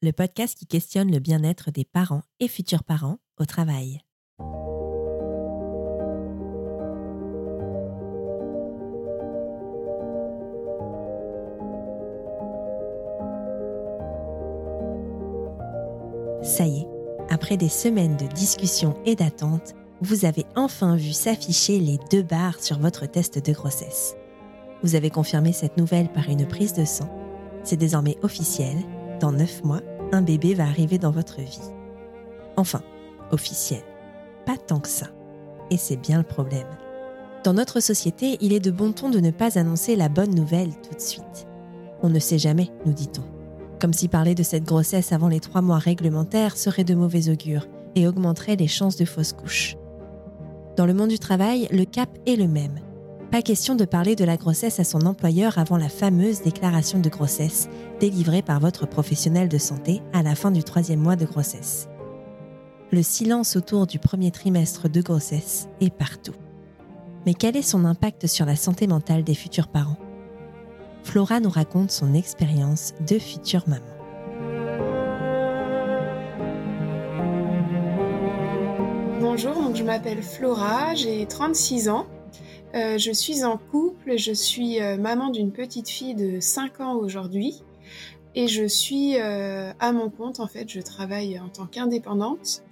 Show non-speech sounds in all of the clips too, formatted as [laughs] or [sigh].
le podcast qui questionne le bien-être des parents et futurs parents au travail. Ça y est, après des semaines de discussions et d'attentes, vous avez enfin vu s'afficher les deux barres sur votre test de grossesse. Vous avez confirmé cette nouvelle par une prise de sang. C'est désormais officiel. Dans neuf mois, un bébé va arriver dans votre vie. Enfin, officiel. Pas tant que ça. Et c'est bien le problème. Dans notre société, il est de bon ton de ne pas annoncer la bonne nouvelle tout de suite. On ne sait jamais, nous dit-on. Comme si parler de cette grossesse avant les trois mois réglementaires serait de mauvais augure et augmenterait les chances de fausse couche. Dans le monde du travail, le cap est le même. Pas question de parler de la grossesse à son employeur avant la fameuse déclaration de grossesse délivrée par votre professionnel de santé à la fin du troisième mois de grossesse. Le silence autour du premier trimestre de grossesse est partout. Mais quel est son impact sur la santé mentale des futurs parents? Flora nous raconte son expérience de future maman. Bonjour, je m'appelle Flora, j'ai 36 ans. Euh, je suis en couple, je suis euh, maman d'une petite fille de 5 ans aujourd'hui et je suis euh, à mon compte en fait, je travaille en tant qu'indépendante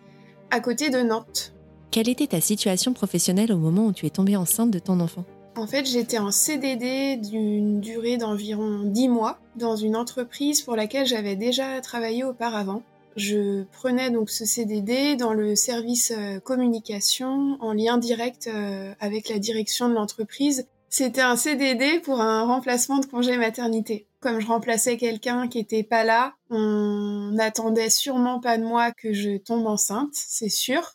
à côté de Nantes. Quelle était ta situation professionnelle au moment où tu es tombée enceinte de ton enfant? En fait, j'étais en CDD d'une durée d'environ 10 mois dans une entreprise pour laquelle j'avais déjà travaillé auparavant. Je prenais donc ce CDD dans le service euh, communication en lien direct euh, avec la direction de l'entreprise. C'était un CDD pour un remplacement de congé maternité. Comme je remplaçais quelqu'un qui était pas là, on n'attendait sûrement pas de moi que je tombe enceinte, c'est sûr.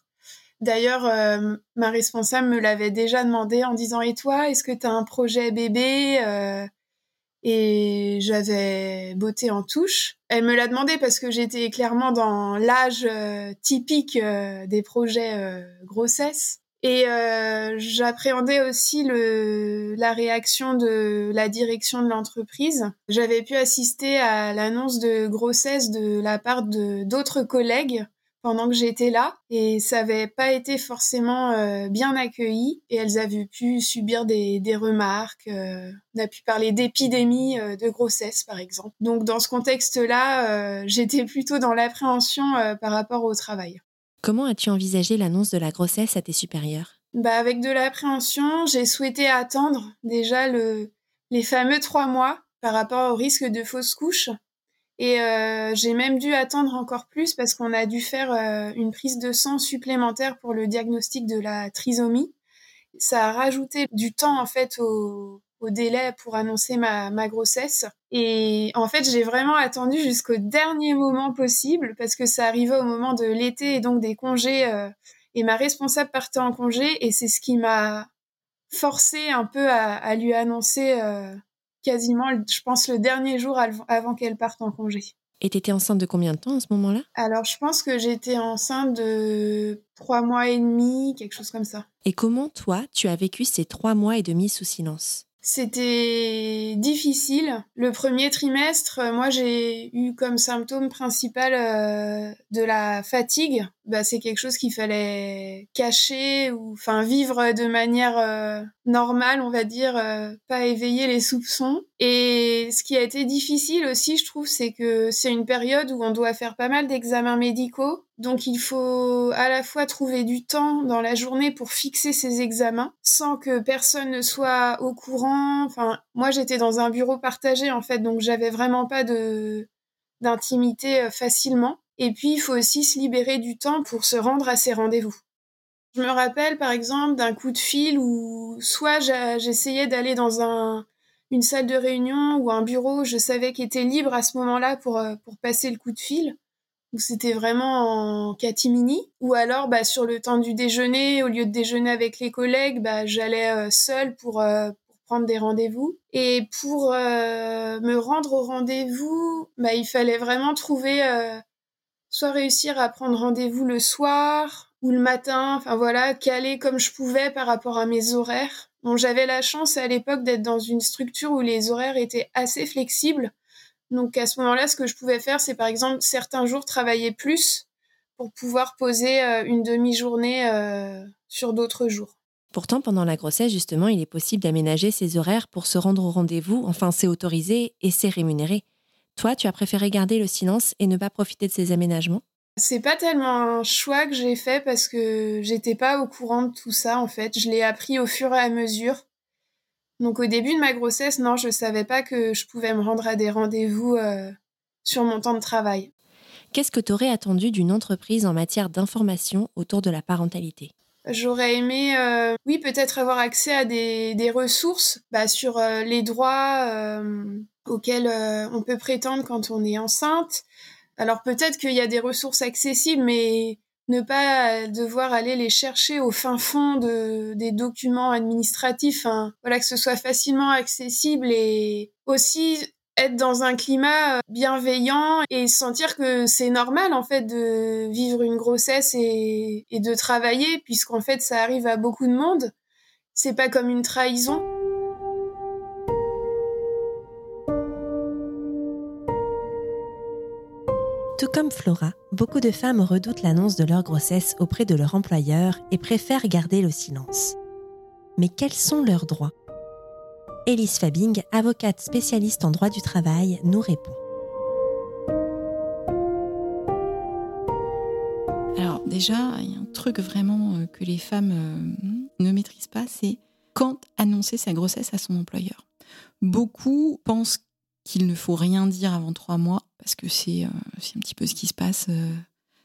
D'ailleurs, euh, ma responsable me l'avait déjà demandé en disant Et toi, est-ce que tu as un projet bébé et j'avais beauté en touche. Elle me l'a demandé parce que j'étais clairement dans l'âge euh, typique euh, des projets euh, grossesse. Et j'appréhendais aussi le, la réaction de la direction de l'entreprise. J'avais pu assister à l'annonce de grossesse de la part de d'autres collègues pendant que j'étais là et ça avait pas été forcément euh, bien accueilli et elles avaient pu subir des, des remarques. Euh, on a pu parler d'épidémie euh, de grossesse par exemple. Donc dans ce contexte-là, j'étais plutôt dans l'appréhension par rapport au travail. Comment as-tu envisagé l'annonce de la grossesse à tes supérieurs? Bah avec de l'appréhension, j'ai souhaité attendre déjà le, les fameux trois mois par rapport au risque de fausse couche et euh, j'ai même dû attendre encore plus parce qu'on a dû faire euh, une prise de sang supplémentaire pour le diagnostic de la trisomie. Ça a rajouté du temps en fait au, au délai pour annoncer ma, ma, grossesse. Et en fait, j'ai vraiment attendu jusqu'au dernier moment possible parce que ça arrivait au moment de l'été et donc des congés. Euh, et ma responsable partait en congé et c'est ce qui m'a forcé un peu à, à lui annoncer euh, quasiment, je pense, le dernier jour avant qu'elle parte en congé. Et t'étais enceinte de combien de temps à ce moment-là? Alors, je pense que j'étais enceinte de trois mois et demi, quelque chose comme ça. Et comment, toi, tu as vécu ces trois mois et demi sous silence? C'était difficile. Le premier trimestre, moi j'ai eu comme symptôme principal euh, de la fatigue. Bah, c'est quelque chose qu'il fallait cacher ou enfin vivre de manière euh, normale, on va dire, pas éveiller les soupçons. Et ce qui a été difficile aussi, je trouve, c'est que c'est une période où on doit faire pas mal d'examens médicaux donc il faut à la fois trouver du temps dans la journée pour fixer ces examens sans que personne ne soit au courant. Enfin, moi j'étais dans un bureau partagé en fait, donc j'avais vraiment pas de d'intimité euh, facilement. Et puis il faut aussi se libérer du temps pour se rendre à ces rendez-vous. Je me rappelle par exemple d'un coup de fil où soit j'essayais d'aller dans un une salle de réunion ou un bureau, je savais qu'il était libre à ce moment-là pour, euh, pour passer le coup de fil où c'était vraiment en catimini, ou alors bah, sur le temps du déjeuner, au lieu de déjeuner avec les collègues, bah, j'allais euh, seule pour, euh, pour prendre des rendez-vous. Et pour me rendre au rendez-vous, bah, il fallait vraiment trouver, soit réussir à prendre rendez-vous le soir ou le matin, enfin voilà, caler comme je pouvais par rapport à mes horaires. J'avais la chance à l'époque d'être dans une structure où les horaires étaient assez flexibles. Donc à ce moment-là, ce que je pouvais faire, c'est par exemple certains jours travailler plus pour pouvoir poser une demi-journée sur d'autres jours. Pourtant, pendant la grossesse, justement, il est possible d'aménager ses horaires pour se rendre au rendez-vous. Enfin, c'est autorisé et c'est rémunéré. Toi, tu as préféré garder le silence et ne pas profiter de ces aménagements? C'est pas tellement un choix que j'ai fait parce que j'étais pas au courant de tout ça en fait. Je l'ai appris au fur et à mesure. Donc au début de ma grossesse, non, je savais pas que je pouvais me rendre à des rendez-vous euh, sur mon temps de travail. Qu'est-ce que tu aurais attendu d'une entreprise en matière d'information autour de la parentalité? J'aurais aimé, euh, oui, peut-être avoir accès à des, ressources bah, sur euh, les droits euh, auxquels on peut prétendre quand on est enceinte. Alors peut-être qu'il y a des ressources accessibles, mais ne pas devoir aller les chercher au fin fond de, des documents administratifs. Hein. Voilà, que ce soit facilement accessible et aussi être dans un climat euh, bienveillant et sentir que c'est normal en fait de vivre une grossesse et, et de travailler puisqu'en fait ça arrive à beaucoup de monde. C'est pas comme une trahison. Comme Flora, beaucoup de femmes redoutent l'annonce de leur grossesse auprès de leur employeur et préfèrent garder le silence. Mais quels sont leurs droits? Elise Fabing, avocate spécialiste en droit du travail, nous répond. Alors déjà, il y a un truc vraiment euh, que les femmes euh, ne maîtrisent pas, c'est quand annoncer sa grossesse à son employeur. Beaucoup pensent qu'il ne faut rien dire avant trois mois, parce que c'est euh, un petit peu ce qui se passe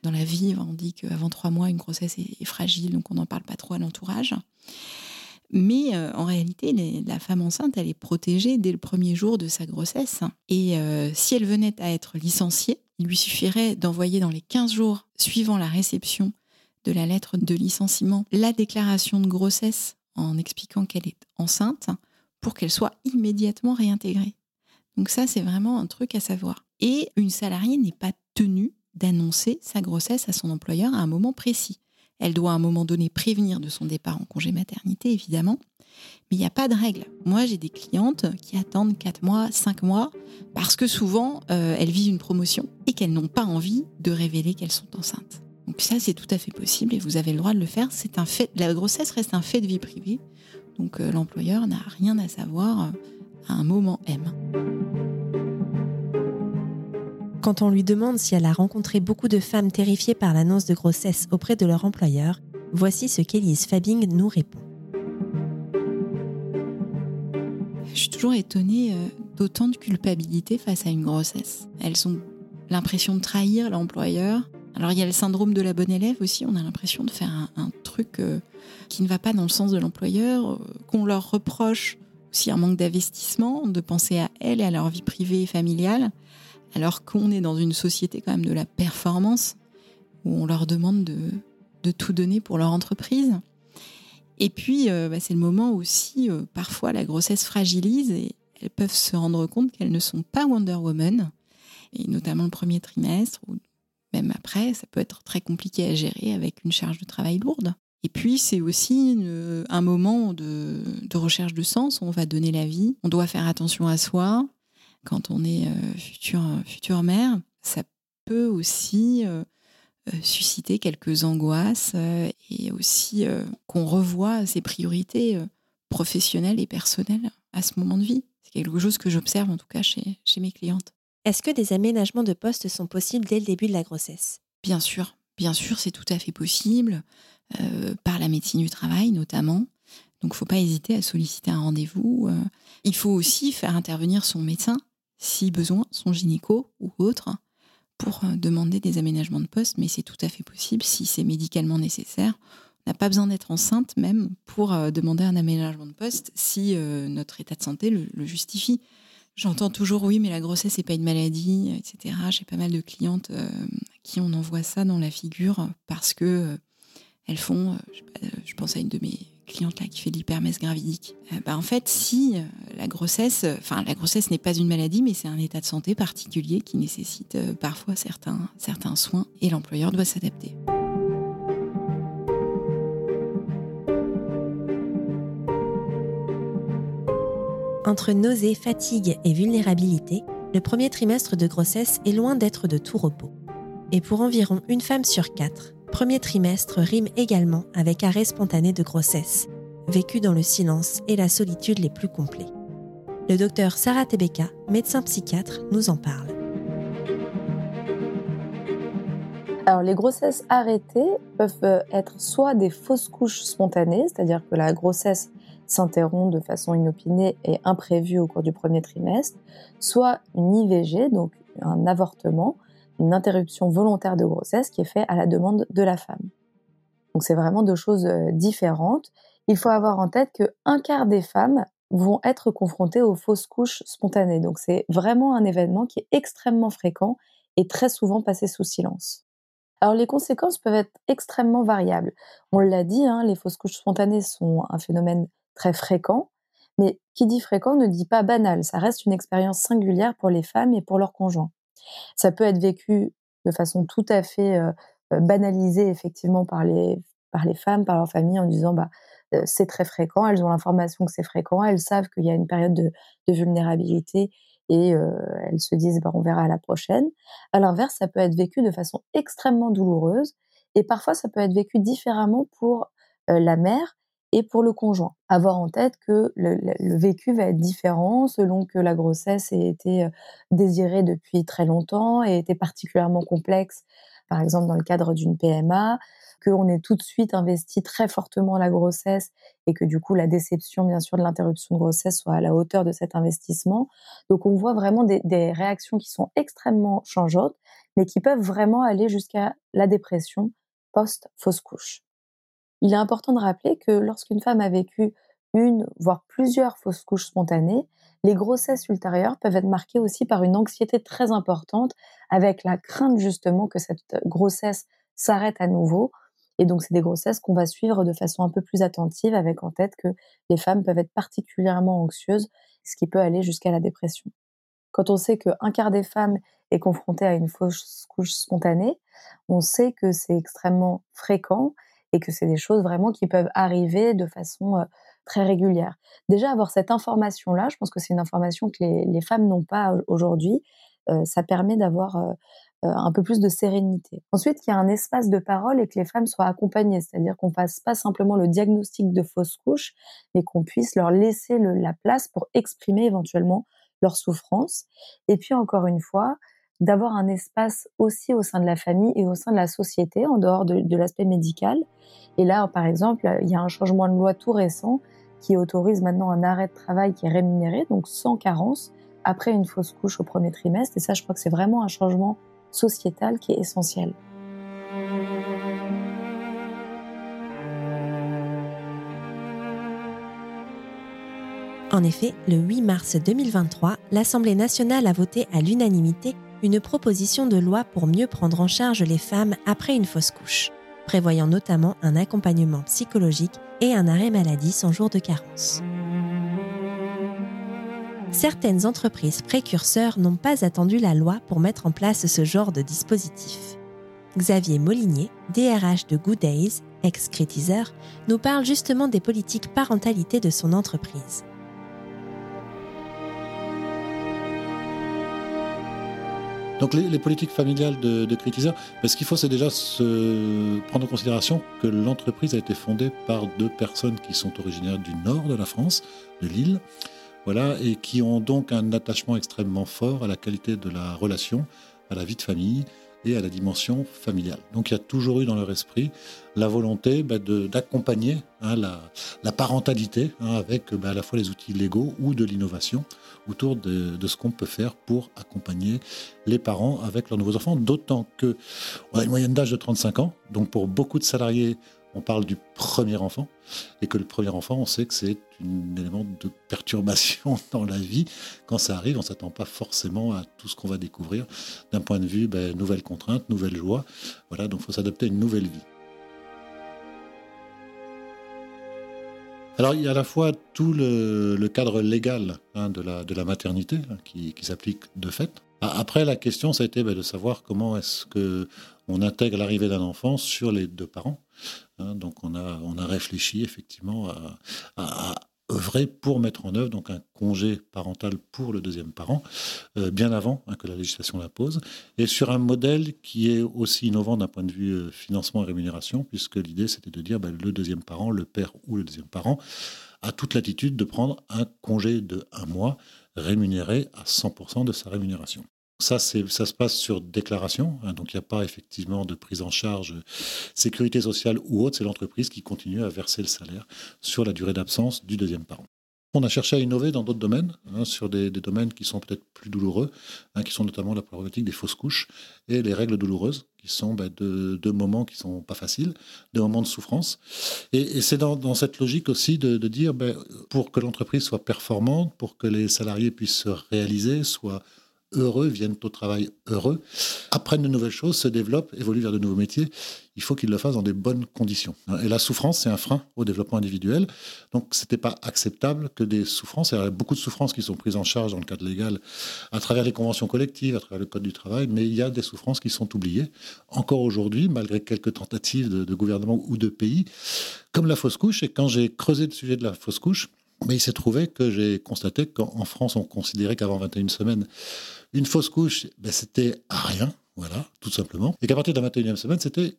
dans la vie. On dit qu'avant trois mois, une grossesse est, fragile, donc on n'en parle pas trop à l'entourage. Mais euh, en réalité, la femme enceinte, elle est protégée dès le premier jour de sa grossesse. Et euh, si elle venait à être licenciée, il lui suffirait d'envoyer dans les 15 jours suivant la réception de la lettre de licenciement la déclaration de grossesse en expliquant qu'elle est enceinte pour qu'elle soit immédiatement réintégrée. Donc ça, c'est vraiment un truc à savoir. Et une salariée n'est pas tenue d'annoncer sa grossesse à son employeur à un moment précis. Elle doit à un moment donné prévenir de son départ en congé maternité, évidemment. Mais il n'y a pas de règle. Moi, j'ai des clientes qui attendent 4 mois, 5 mois, parce que souvent, euh, elles vivent une promotion et qu'elles n'ont pas envie de révéler qu'elles sont enceintes. Donc ça, c'est tout à fait possible et vous avez le droit de le faire. C'est un fait. La grossesse reste un fait de vie privée. Donc euh, l'employeur n'a rien à savoir euh, à un moment M. Quand on lui demande si elle a rencontré beaucoup de femmes terrifiées par l'annonce de grossesse auprès de leur employeur, voici ce qu'Elise Fabing nous répond. Je suis toujours étonnée euh, d'autant de culpabilité face à une grossesse. Elles ont l'impression de trahir l'employeur. Alors il y a le syndrome de la bonne élève aussi, on a l'impression de faire un, truc euh, qui ne va pas dans le sens de l'employeur, euh, qu'on leur reproche aussi un manque d'investissement, de penser à elles et à leur vie privée et familiale alors qu'on est dans une société quand même de la performance, où on leur demande de, tout donner pour leur entreprise. Et puis, euh, bah, c'est le moment aussi, euh, parfois, la grossesse fragilise et elles peuvent se rendre compte qu'elles ne sont pas Wonder Woman, et notamment le premier trimestre, ou même après, ça peut être très compliqué à gérer avec une charge de travail lourde. Et puis, c'est aussi un moment de, de, recherche de sens, où on va donner la vie, on doit faire attention à soi, quand on est euh, future, future mère, ça peut aussi euh, euh, susciter quelques angoisses et aussi qu'on revoie ses priorités professionnelles et personnelles à ce moment de vie. C'est quelque chose que j'observe en tout cas chez, chez mes clientes. Est-ce que des aménagements de poste sont possibles dès le début de la grossesse? Bien sûr, bien sûr, c'est tout à fait possible, par la médecine du travail notamment. Donc, faut pas hésiter à solliciter un rendez-vous. il faut aussi faire intervenir son médecin si besoin, son gynéco ou autre, pour euh, demander des aménagements de poste, mais c'est tout à fait possible si c'est médicalement nécessaire. On n'a pas besoin d'être enceinte même pour euh, demander un aménagement de poste si euh, notre état de santé le, justifie. J'entends toujours oui, mais la grossesse n'est pas une maladie, etc. J'ai pas mal de clientes à qui on envoie ça dans la figure parce que elles font, je pense à une de mes cliente là qui fait l'hypermèse gravidique. Euh, bah, en fait, si euh, la grossesse, euh, enfin la grossesse n'est pas une maladie, mais c'est un état de santé particulier qui nécessite parfois certains, soins et l'employeur doit s'adapter. Entre nausée, fatigue et vulnérabilité, le premier trimestre de grossesse est loin d'être de tout repos. Et pour environ une femme sur quatre, premier trimestre rime également avec arrêt spontané de grossesse, vécu dans le silence et la solitude les plus complets. Le docteur Sarah Tebeka, médecin psychiatre, nous en parle. Les grossesses arrêtées peuvent euh, être soit des fausses couches spontanées, c'est-à-dire que la grossesse s'interrompt de façon inopinée et imprévue au cours du premier trimestre, soit une IVG, donc un avortement, une interruption volontaire de grossesse qui est faite à la demande de la femme. Donc c'est vraiment deux choses euh, différentes. Il faut avoir en tête que un quart des femmes vont être confrontées aux fausses couches spontanées. Donc c'est vraiment un événement qui est extrêmement fréquent et très souvent passé sous silence. Alors les conséquences peuvent être extrêmement variables. On l'a dit, hein, les fausses couches spontanées sont un phénomène très fréquent, mais qui dit fréquent ne dit pas banal. Ça reste une expérience singulière pour les femmes et pour leurs conjoints. Ça peut être vécu de façon tout à fait banalisée effectivement par les par les femmes, par leur famille, en disant bah c'est très fréquent. Elles ont l'information que c'est fréquent. Elles savent qu'il y a une période de, de vulnérabilité et elles se disent bah, on verra à la prochaine. À l'inverse, ça peut être vécu de façon extrêmement douloureuse et parfois ça peut être vécu différemment pour la mère et pour le conjoint. Avoir en tête que le, vécu va être différent selon que la grossesse ait été désirée depuis très longtemps et été particulièrement complexe, par exemple dans le cadre d'une PMA, qu'on ait tout de suite investi très fortement la grossesse et que du coup la déception bien sûr de l'interruption de grossesse soit à la hauteur de cet investissement. Donc on voit vraiment des, des réactions qui sont extrêmement changeantes, mais qui peuvent vraiment aller jusqu'à la dépression post-fausse couche. Il est important de rappeler que lorsqu'une femme a vécu une, voire plusieurs fausses couches spontanées, les grossesses ultérieures peuvent être marquées aussi par une anxiété très importante, avec la crainte justement que cette grossesse s'arrête à nouveau et donc, c'est des grossesses qu'on va suivre de façon un peu plus attentive, avec en tête que les femmes peuvent être particulièrement anxieuses, ce qui peut aller jusqu'à la dépression. Quand on sait qu'un quart des femmes est confronté à une fausse couche spontanée, on sait que c'est extrêmement fréquent et que c'est des choses vraiment qui peuvent arriver de façon euh, très régulière. Déjà, avoir cette information-là, je pense que c'est une information que les, femmes n'ont pas aujourd'hui. Euh, ça permet d'avoir euh, un peu plus de sérénité. Ensuite, qu'il y a un espace de parole et que les femmes soient accompagnées, c'est-à-dire qu'on fasse pas simplement le diagnostic de fausse couche, mais qu'on puisse leur laisser la place pour exprimer éventuellement leur souffrance. Et puis encore une fois, d'avoir un espace aussi au sein de la famille et au sein de la société, en dehors de, l'aspect médical. Et là, par exemple, il y a un changement de loi tout récent qui autorise maintenant un arrêt de travail qui est rémunéré, donc sans carence, après une fausse couche au premier trimestre. Et ça, je crois que c'est vraiment un changement sociétale qui est essentielle. En effet, le 8 mars 2023, l'Assemblée nationale a voté à l'unanimité une proposition de loi pour mieux prendre en charge les femmes après une fausse couche, prévoyant notamment un accompagnement psychologique et un arrêt maladie sans jour de carence certaines entreprises précurseurs n'ont pas attendu la loi pour mettre en place ce genre de dispositif. Xavier Molinier, DRH de Good Days, ex-critiseur, nous parle justement des politiques parentalité de son entreprise. Donc les, politiques familiales de, de ce qu'il faut c'est déjà se prendre en considération que l'entreprise a été fondée par deux personnes qui sont originaires du nord de la France, de Lille, voilà, et qui ont donc un attachement extrêmement fort à la qualité de la relation, à la vie de famille à la dimension familiale. Donc il y a toujours eu dans leur esprit la volonté bah, d'accompagner hein, la, parentalité hein, avec bah, à la fois les outils légaux ou de l'innovation autour de, ce qu'on peut faire pour accompagner les parents avec leurs nouveaux enfants, d'autant que on a une moyenne d'âge de 35 ans, donc pour beaucoup de salariés on parle du premier enfant, et que le premier enfant, on sait que c'est un élément de perturbation [laughs] dans la vie. Quand ça arrive, on ne s'attend pas forcément à tout ce qu'on va découvrir d'un point de vue ben, nouvelle contrainte, nouvelle joie. Voilà, donc il faut s'adapter à une nouvelle vie. Alors il y a à la fois tout le, cadre légal hein, de, la, maternité hein, qui, s'applique de fait. Après, la question, ça a été ben, de savoir comment est-ce que on intègre l'arrivée d'un enfant sur les deux parents. Hein, donc on a, réfléchi effectivement à, œuvré pour mettre en œuvre donc un congé parental pour le deuxième parent, euh, bien avant hein, que la législation l'impose, et sur un modèle qui est aussi innovant d'un point de vue euh, financement et rémunération, puisque l'idée c'était de dire ben, le deuxième parent, le père ou le deuxième parent, a toute l'attitude de prendre un congé de un mois rémunéré à 100% de sa rémunération. Ça, ça se passe sur déclaration, hein, donc il n'y a pas effectivement de prise en charge sécurité sociale ou autre, c'est l'entreprise qui continue à verser le salaire sur la durée d'absence du deuxième parent. On a cherché à innover dans d'autres domaines, hein, sur des, domaines qui sont peut-être plus douloureux, hein, qui sont notamment la problématique des fausses couches et les règles douloureuses, qui sont bah, deux, moments qui sont pas faciles, des moments de souffrance. Et, c'est dans, cette logique aussi de, dire, bah, pour que l'entreprise soit performante, pour que les salariés puissent se réaliser, soient heureux, viennent au travail heureux, apprennent de nouvelles choses, se développent, évoluent vers de nouveaux métiers. Il faut qu'ils le fassent dans des bonnes conditions. Et la souffrance, c'est un frein au développement individuel. Donc, ce n'était pas acceptable que des souffrances, il y a beaucoup de souffrances qui sont prises en charge dans le cadre légal à travers les conventions collectives, à travers le Code du travail, mais il y a des souffrances qui sont oubliées. Encore aujourd'hui, malgré quelques tentatives de, de gouvernement ou de pays, comme la fausse couche. Et quand j'ai creusé le sujet de la fausse couche, mais il s'est trouvé que j'ai constaté qu'en France, on considérait qu'avant 21 semaines, une fausse couche, ben, c'était rien, voilà, tout simplement. Et qu'à partir de la 21e semaine, c'était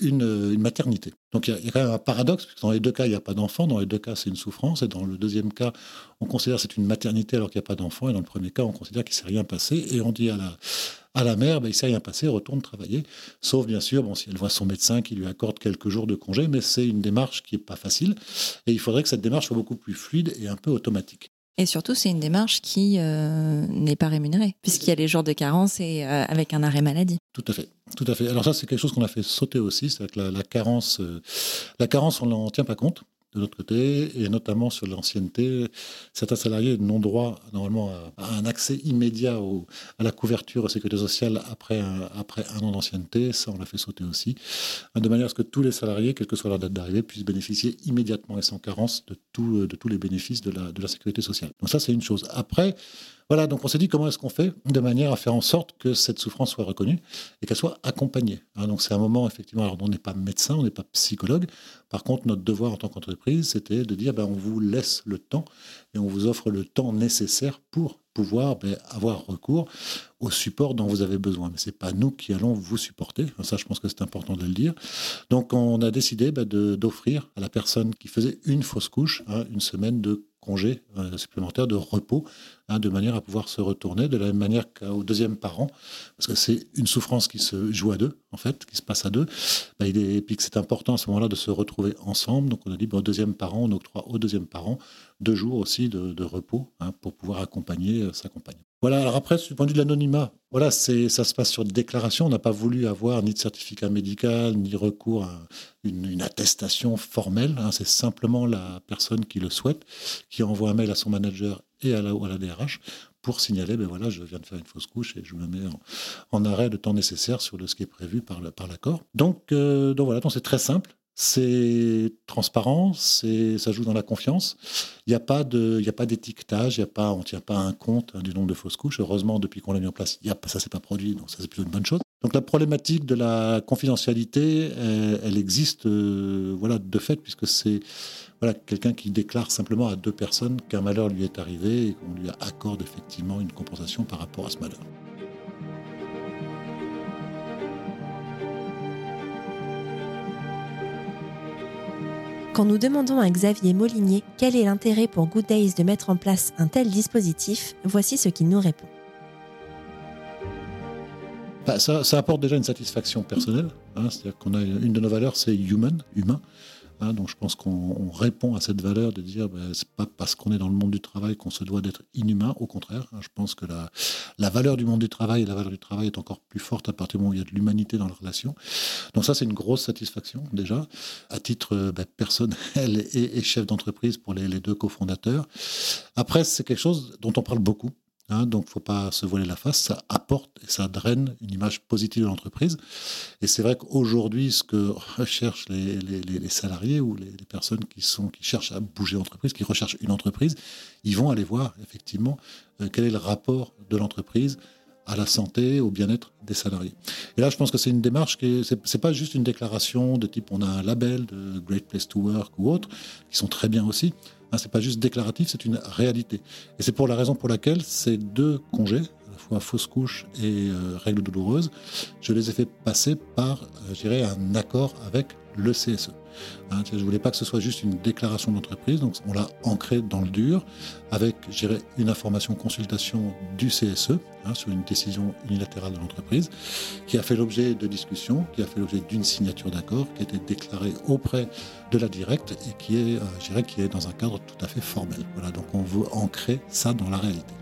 une, maternité. Donc il y, a quand même un paradoxe, parce que dans les deux cas, il n'y a pas d'enfant, dans les deux cas, c'est une souffrance, et dans le deuxième cas, on considère que c'est une maternité alors qu'il n'y a pas d'enfant, et dans le premier cas, on considère qu'il ne s'est rien passé, et on dit à la, à la mère, ben, il ne s'est rien passé, retourne travailler, sauf bien sûr, bon, si elle voit son médecin qui lui accorde quelques jours de congé, mais c'est une démarche qui n'est pas facile, et il faudrait que cette démarche soit beaucoup plus fluide et un peu automatique. Et surtout, c'est une démarche qui euh, n'est pas rémunérée, puisqu'il y a les jours de carence et euh, avec un arrêt maladie. Tout à fait, tout à fait. Alors ça, c'est quelque chose qu'on a fait sauter aussi, c'est que la, carence, euh, la carence, on n'en tient pas compte de l'autre côté, et notamment sur l'ancienneté, certains salariés n'ont droit normalement à, un accès immédiat à la couverture à sécurité sociale après un, après un an d'ancienneté, ça on l'a fait sauter aussi, de manière à ce que tous les salariés, quelle que soit leur date d'arrivée, puissent bénéficier immédiatement et sans carence de, tout, de tous les bénéfices de la, de la sécurité sociale. Donc ça c'est une chose. Après, voilà, donc on s'est dit comment est-ce qu'on fait de manière à faire en sorte que cette souffrance soit reconnue et qu'elle soit accompagnée. Hein, donc c'est un moment, effectivement, alors on n'est pas médecin, on n'est pas psychologue. Par contre, notre devoir en tant qu'entreprise, c'était de dire, ben, on vous laisse le temps et on vous offre le temps nécessaire pour pouvoir ben, avoir recours au support dont vous avez besoin. Mais ce n'est pas nous qui allons vous supporter. Ça, je pense que c'est important de le dire. Donc, on a décidé ben, d'offrir à la personne qui faisait une fausse couche hein, une semaine de congé euh, supplémentaire de repos, hein, de manière à pouvoir se retourner de la même manière qu'au deuxième parent, parce que c'est une souffrance qui se joue à deux, en fait, qui se passe à deux. Bah, il est, et puis que c'est important à ce moment-là de se retrouver ensemble. Donc on a dit, au deuxième parent, on octroie au deuxième parent deux jours aussi de, repos hein, pour pouvoir accompagner euh, sa compagne. Voilà, alors après, du point de vue de l'anonymat, voilà, c'est, ça se passe sur déclaration. On n'a pas voulu avoir ni de certificat médical, ni recours à une, attestation formelle. Hein. c'est simplement la personne qui le souhaite, qui envoie un mail à son manager et à la, DRH pour signaler, ben voilà, je viens de faire une fausse couche et je me mets en, arrêt de temps nécessaire sur ce qui est prévu par, par l'accord. Donc, euh, donc voilà, donc c'est très simple c'est transparent, c'est, ça joue dans la confiance. Il n'y a pas il d'étiquetage, il y a pas, on tient pas un compte hein, du nombre de fausses couches. Heureusement, depuis qu'on l'a mis en place, y a, ça s'est pas produit, donc ça c'est plutôt une bonne chose. Donc la problématique de la confidentialité, elle, existe, euh, voilà, de fait, puisque c'est voilà quelqu'un qui déclare simplement à deux personnes qu'un malheur lui est arrivé et qu'on lui accorde effectivement une compensation par rapport à ce malheur. Quand nous demandons à Xavier Molinier quel est l'intérêt pour Good Days de mettre en place un tel dispositif, voici ce qu'il nous répond. Bah, ça, apporte déjà une satisfaction personnelle. Hein, c'est-à-dire qu'on a une de nos valeurs, c'est human, humain. Hein, donc je pense qu'on répond à cette valeur de dire ben, c'est pas parce qu'on est dans le monde du travail qu'on se doit d'être inhumain, au contraire. Hein, je pense que la, la valeur du monde du travail et la valeur du travail est encore plus forte à partir du moment où il y a de l'humanité dans la relation. Donc ça c'est une grosse satisfaction déjà, à titre ben, personnel [laughs] et, chef d'entreprise pour les, les deux cofondateurs. Après c'est quelque chose dont on parle beaucoup Hein, donc, il ne faut pas se voiler la face. Ça apporte et ça draine une image positive de l'entreprise. Et c'est vrai qu'aujourd'hui, ce que recherchent les, salariés ou les, personnes qui, sont, qui cherchent à bouger l'entreprise, qui recherchent une entreprise, ils vont aller voir effectivement euh, quel est le rapport de l'entreprise à la santé, au bien-être des salariés. Et là, je pense que c'est une démarche qui c'est pas juste une déclaration de type on a un label de Great Place to Work ou autre, qui sont très bien aussi. Hein, c'est pas juste déclaratif, c'est une réalité. Et c'est pour la raison pour laquelle ces deux congés, fois fausse couche et euh, règles douloureuses, je les ai fait passer par, euh, un accord avec le CSE. Hein, je ne voulais pas que ce soit juste une déclaration d'entreprise, donc on l'a ancré dans le dur avec une information consultation du CSE hein, sur une décision unilatérale de l'entreprise qui a fait l'objet de discussions, qui a fait l'objet d'une signature d'accord qui a été déclarée auprès de la directe et qui est, euh, qui est dans un cadre tout à fait formel. Voilà, donc on veut ancrer ça dans la réalité.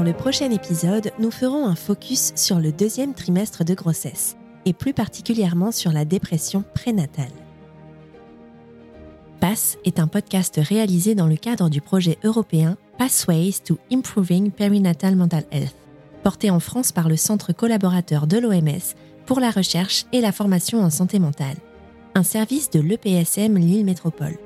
Dans le prochain épisode, nous ferons un focus sur le deuxième trimestre de grossesse, et plus particulièrement sur la dépression prénatale. PASS est un podcast réalisé dans le cadre du projet européen Pathways to Improving Perinatal Mental Health, porté en France par le Centre collaborateur de l'OMS pour la recherche et la formation en santé mentale, un service de l'EPSM Lille Métropole.